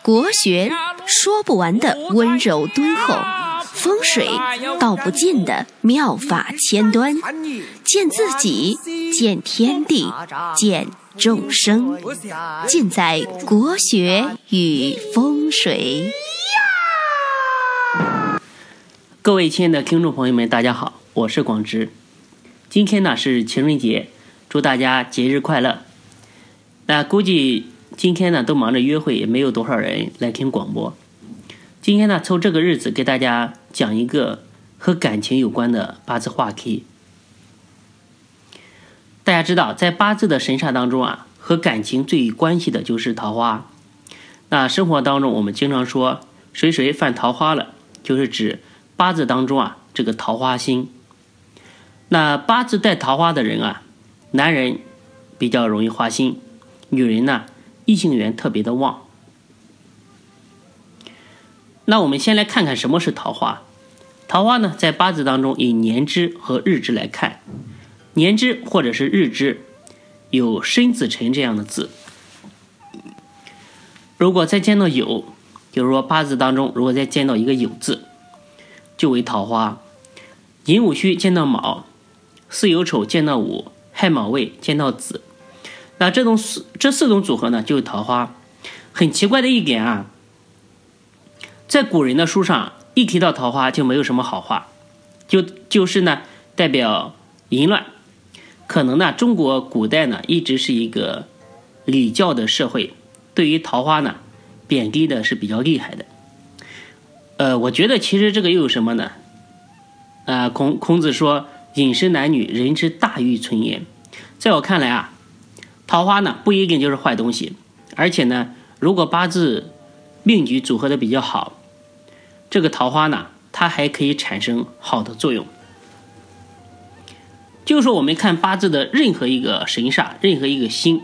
国学说不完的温柔敦厚，风水道不尽的妙法千端，见自己，见天地，见众生，尽在国学与风水。各位亲爱的听众朋友们，大家好，我是广之。今天呢是情人节，祝大家节日快乐。那估计今天呢都忙着约会，也没有多少人来听广播。今天呢抽这个日子给大家讲一个和感情有关的八字话题。大家知道，在八字的神煞当中啊，和感情最关系的就是桃花。那生活当中我们经常说谁谁犯桃花了，就是指。八字当中啊，这个桃花星，那八字带桃花的人啊，男人比较容易花心，女人呢异性缘特别的旺。那我们先来看看什么是桃花。桃花呢，在八字当中以年支和日支来看，年支或者是日支有申子辰这样的字，如果再见到酉，就是说八字当中如果再见到一个酉字。就为桃花，寅午戌见到卯，巳酉丑见到午，亥卯未见到子，那这种四这四种组合呢，就是桃花。很奇怪的一点啊，在古人的书上一提到桃花就没有什么好话，就就是呢代表淫乱。可能呢中国古代呢一直是一个礼教的社会，对于桃花呢贬低的是比较厉害的。呃，我觉得其实这个又有什么呢？啊，孔孔子说：“饮食男女，人之大欲存焉。”在我看来啊，桃花呢不一定就是坏东西，而且呢，如果八字命局组合的比较好，这个桃花呢，它还可以产生好的作用。就是说，我们看八字的任何一个神煞，任何一个星，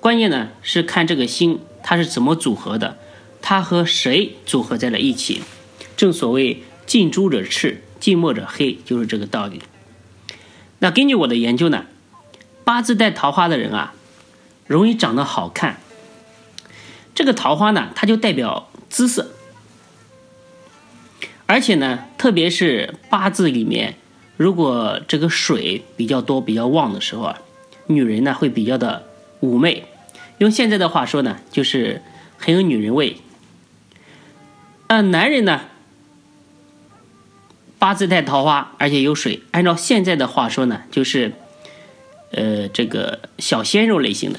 关键呢是看这个星它是怎么组合的。它和谁组合在了一起？正所谓近朱者赤，近墨者黑，就是这个道理。那根据我的研究呢，八字带桃花的人啊，容易长得好看。这个桃花呢，它就代表姿色，而且呢，特别是八字里面，如果这个水比较多、比较旺的时候啊，女人呢会比较的妩媚。用现在的话说呢，就是很有女人味。那男人呢？八字带桃花，而且有水。按照现在的话说呢，就是，呃，这个小鲜肉类型的，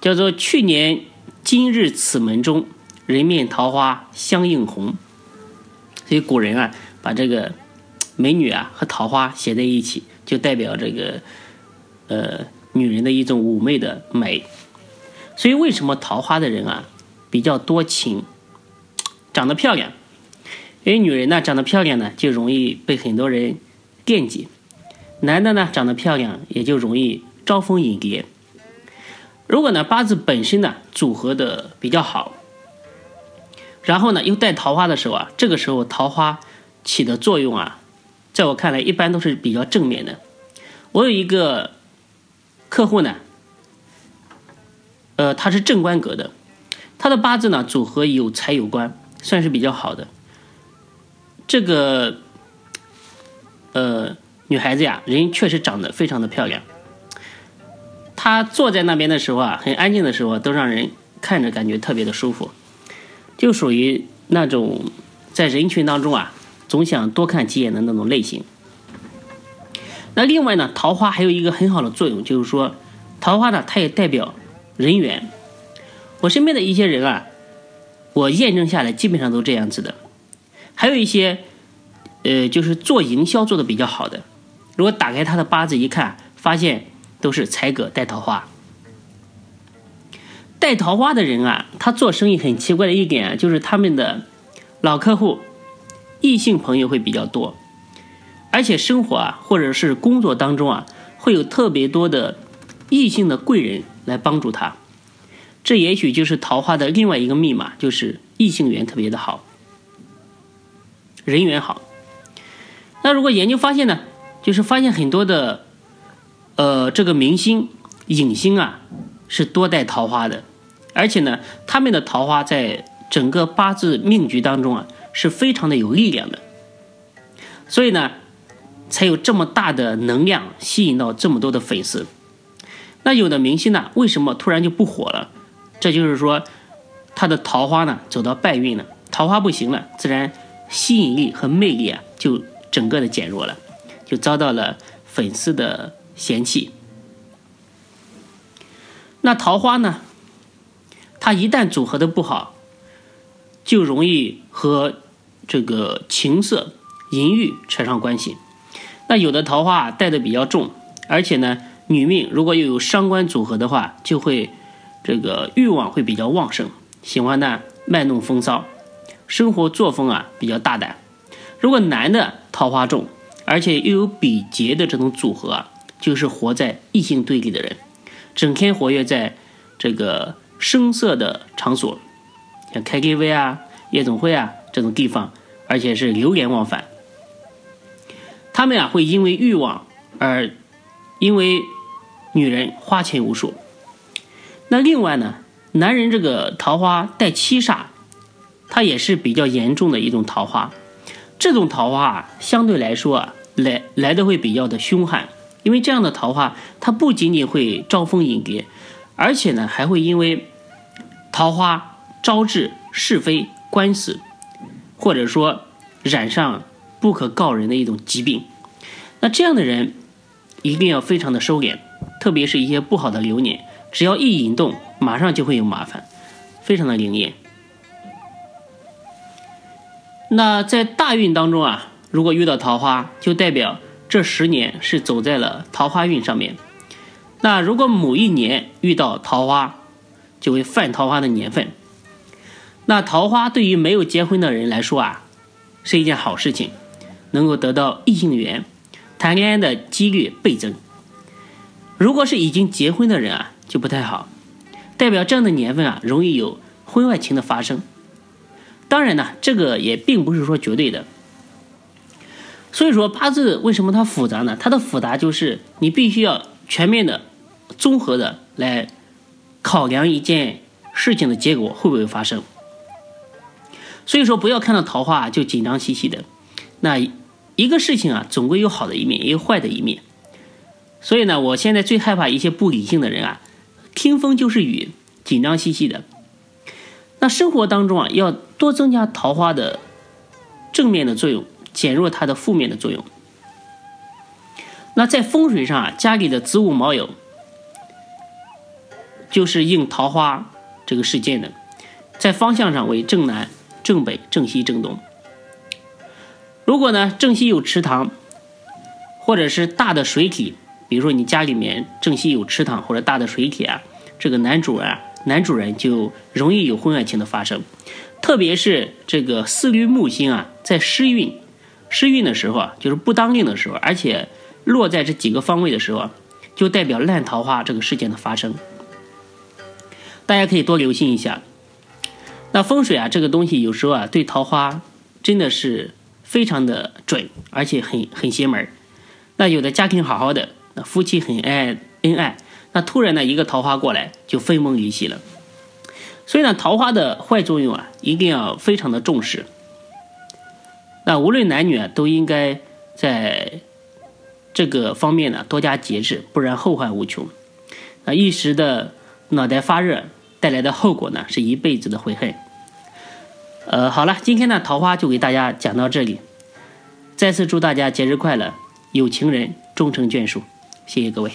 叫做去年今日此门中，人面桃花相映红。所以古人啊，把这个美女啊和桃花写在一起，就代表这个，呃，女人的一种妩媚的美。所以为什么桃花的人啊？比较多情，长得漂亮，因为女人呢长得漂亮呢就容易被很多人惦记，男的呢长得漂亮也就容易招蜂引蝶。如果呢八字本身呢组合的比较好，然后呢又带桃花的时候啊，这个时候桃花起的作用啊，在我看来一般都是比较正面的。我有一个客户呢，呃，他是正官格的。他的八字呢，组合有财有官，算是比较好的。这个，呃，女孩子呀，人确实长得非常的漂亮。他坐在那边的时候啊，很安静的时候，都让人看着感觉特别的舒服，就属于那种在人群当中啊，总想多看几眼的那种类型。那另外呢，桃花还有一个很好的作用，就是说，桃花呢，它也代表人缘。我身边的一些人啊，我验证下来基本上都这样子的。还有一些，呃，就是做营销做的比较好的，如果打开他的八字一看，发现都是才哥带桃花。带桃花的人啊，他做生意很奇怪的一点啊，就是他们的老客户、异性朋友会比较多，而且生活啊，或者是工作当中啊，会有特别多的异性的贵人来帮助他。这也许就是桃花的另外一个密码，就是异性缘特别的好，人缘好。那如果研究发现呢，就是发现很多的，呃，这个明星、影星啊，是多带桃花的，而且呢，他们的桃花在整个八字命局当中啊是非常的有力量的，所以呢，才有这么大的能量吸引到这么多的粉丝。那有的明星呢，为什么突然就不火了？这就是说，他的桃花呢走到败运了，桃花不行了，自然吸引力和魅力啊就整个的减弱了，就遭到了粉丝的嫌弃。那桃花呢，它一旦组合的不好，就容易和这个情色、淫欲扯上关系。那有的桃花带的比较重，而且呢。女命如果又有伤官组合的话，就会这个欲望会比较旺盛，喜欢呢卖弄风骚，生活作风啊比较大胆。如果男的桃花重，而且又有比劫的这种组合，就是活在异性对立的人，整天活跃在这个声色的场所，像 KTV 啊、夜总会啊这种地方，而且是流连忘返。他们啊会因为欲望而因为。女人花钱无数，那另外呢，男人这个桃花带七煞，它也是比较严重的一种桃花。这种桃花啊，相对来说啊，来来的会比较的凶悍，因为这样的桃花，它不仅仅会招蜂引蝶，而且呢，还会因为桃花招致是非官司，或者说染上不可告人的一种疾病。那这样的人一定要非常的收敛。特别是一些不好的流年，只要一引动，马上就会有麻烦，非常的灵验。那在大运当中啊，如果遇到桃花，就代表这十年是走在了桃花运上面。那如果某一年遇到桃花，就会犯桃花的年份。那桃花对于没有结婚的人来说啊，是一件好事情，能够得到异性缘，谈恋爱的几率倍增。如果是已经结婚的人啊，就不太好，代表这样的年份啊，容易有婚外情的发生。当然呢，这个也并不是说绝对的。所以说八字为什么它复杂呢？它的复杂就是你必须要全面的、综合的来考量一件事情的结果会不会发生。所以说不要看到桃花就紧张兮兮的。那一个事情啊，总归有好的一面，也有坏的一面。所以呢，我现在最害怕一些不理性的人啊，听风就是雨，紧张兮兮的。那生活当中啊，要多增加桃花的正面的作用，减弱它的负面的作用。那在风水上啊，家里的子午卯酉就是应桃花这个事件的，在方向上为正南、正北、正西、正东。如果呢，正西有池塘，或者是大的水体。比如说你家里面正西有池塘或者大的水体啊，这个男主人啊，男主人就容易有婚外情的发生，特别是这个四绿木星啊，在失运、失运的时候啊，就是不当令的时候，而且落在这几个方位的时候啊，就代表烂桃花这个事件的发生。大家可以多留心一下。那风水啊，这个东西有时候啊，对桃花真的是非常的准，而且很很邪门那有的家庭好好的。那夫妻很爱恩爱，那突然呢一个桃花过来就分崩离析了。所以呢，桃花的坏作用啊，一定要非常的重视。那无论男女啊，都应该在这个方面呢多加节制，不然后患无穷。那一时的脑袋发热带来的后果呢，是一辈子的悔恨。呃，好了，今天呢桃花就给大家讲到这里，再次祝大家节日快乐，有情人终成眷属。谢谢各位。